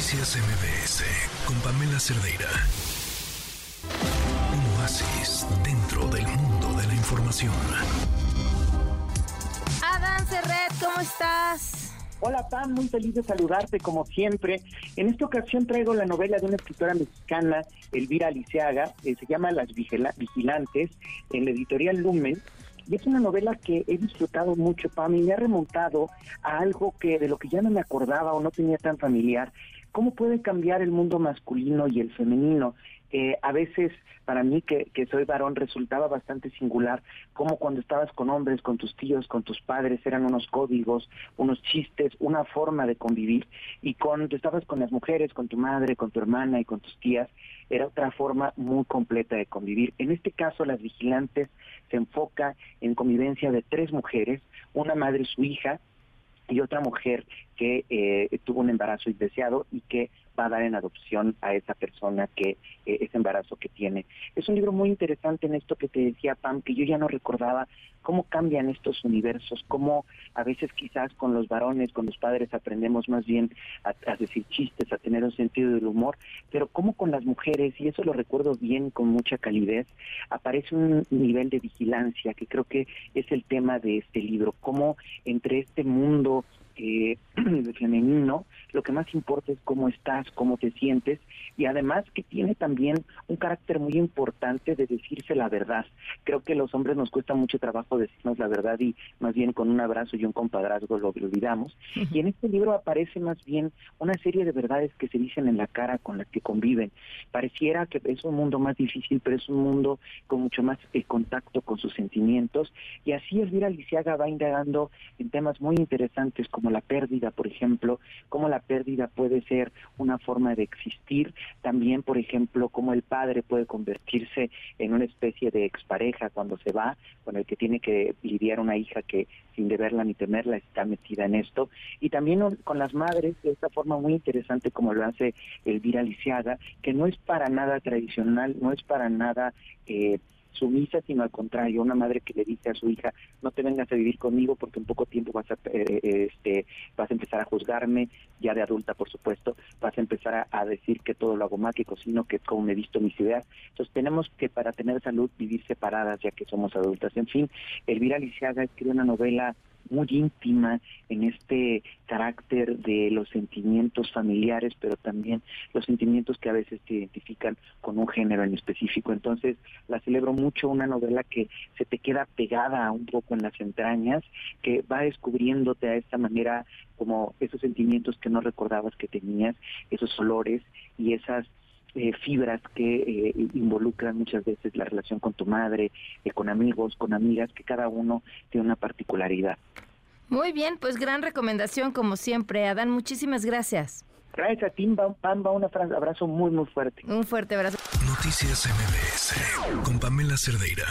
Noticias MBS con Pamela Cerdeira. Un oasis dentro del mundo de la información. Adán Cerret, ¿cómo estás? Hola Pam, muy feliz de saludarte como siempre. En esta ocasión traigo la novela de una escritora mexicana, Elvira Aliceaga, que se llama Las Vigilantes, en la editorial Lumen. Y es una novela que he disfrutado mucho, Pam, y me ha remontado a algo que de lo que ya no me acordaba o no tenía tan familiar. ¿Cómo puede cambiar el mundo masculino y el femenino? Eh, a veces para mí que, que, soy varón resultaba bastante singular como cuando estabas con hombres, con tus tíos, con tus padres, eran unos códigos, unos chistes, una forma de convivir y cuando estabas con las mujeres, con tu madre, con tu hermana y con tus tías, era otra forma muy completa de convivir. En este caso, las vigilantes se enfoca en convivencia de tres mujeres, una madre y su hija, y otra mujer que eh, tuvo un embarazo indeseado y que va a dar en adopción a esa persona que eh, ese embarazo que tiene. Es un libro muy interesante en esto que te decía Pam, que yo ya no recordaba cómo cambian estos universos, cómo a veces quizás con los varones, con los padres aprendemos más bien a, decir chistes, sentido del humor, pero cómo con las mujeres, y eso lo recuerdo bien con mucha calidez, aparece un nivel de vigilancia que creo que es el tema de este libro, cómo entre este mundo eh, femenino, lo que más importa es cómo estás, cómo te sientes y además que tiene también un carácter muy importante de decirse la verdad. Creo que a los hombres nos cuesta mucho trabajo decirnos la verdad y más bien con un abrazo y un compadrazgo lo olvidamos. Y en este libro aparece más bien una serie de verdades que se dicen en la cara con las que conviven. Pareciera que es un mundo más difícil, pero es un mundo con mucho más eh, contacto con sus sentimientos y así Elvira Lisiaga va indagando en temas muy interesantes como la pérdida, por ejemplo, cómo la pérdida puede ser una forma de existir, también, por ejemplo, cómo el padre puede convertirse en una especie de expareja cuando se va, con el que tiene que lidiar una hija que sin deberla ni temerla está metida en esto, y también con las madres de esta forma muy interesante como lo hace Elvira Lisiaga, que no es para nada tradicional, no es para nada... Eh, sumisa, sino al contrario, una madre que le dice a su hija, no te vengas a vivir conmigo porque en poco tiempo vas a, eh, este, vas a empezar a juzgarme, ya de adulta por supuesto, vas a empezar a, decir que todo lo hago mal, que cocino, que como he visto mis ideas. Entonces tenemos que para tener salud vivir separadas ya que somos adultas. En fin, Elvira Lisiaga escribe una novela muy íntima en este carácter de los sentimientos familiares, pero también los sentimientos que a veces te identifican con un género en específico. Entonces, la celebro mucho, una novela que se te queda pegada un poco en las entrañas, que va descubriéndote a esta manera como esos sentimientos que no recordabas que tenías, esos olores y esas eh, fibras que eh, involucran muchas veces la relación con tu madre, eh, con amigos, con amigas, que cada uno tiene una particularidad. Muy bien, pues gran recomendación como siempre. Adán, muchísimas gracias. Gracias a Tim Pamba, un abrazo muy, muy fuerte. Un fuerte abrazo. Noticias MBS con Pamela Cerdeira.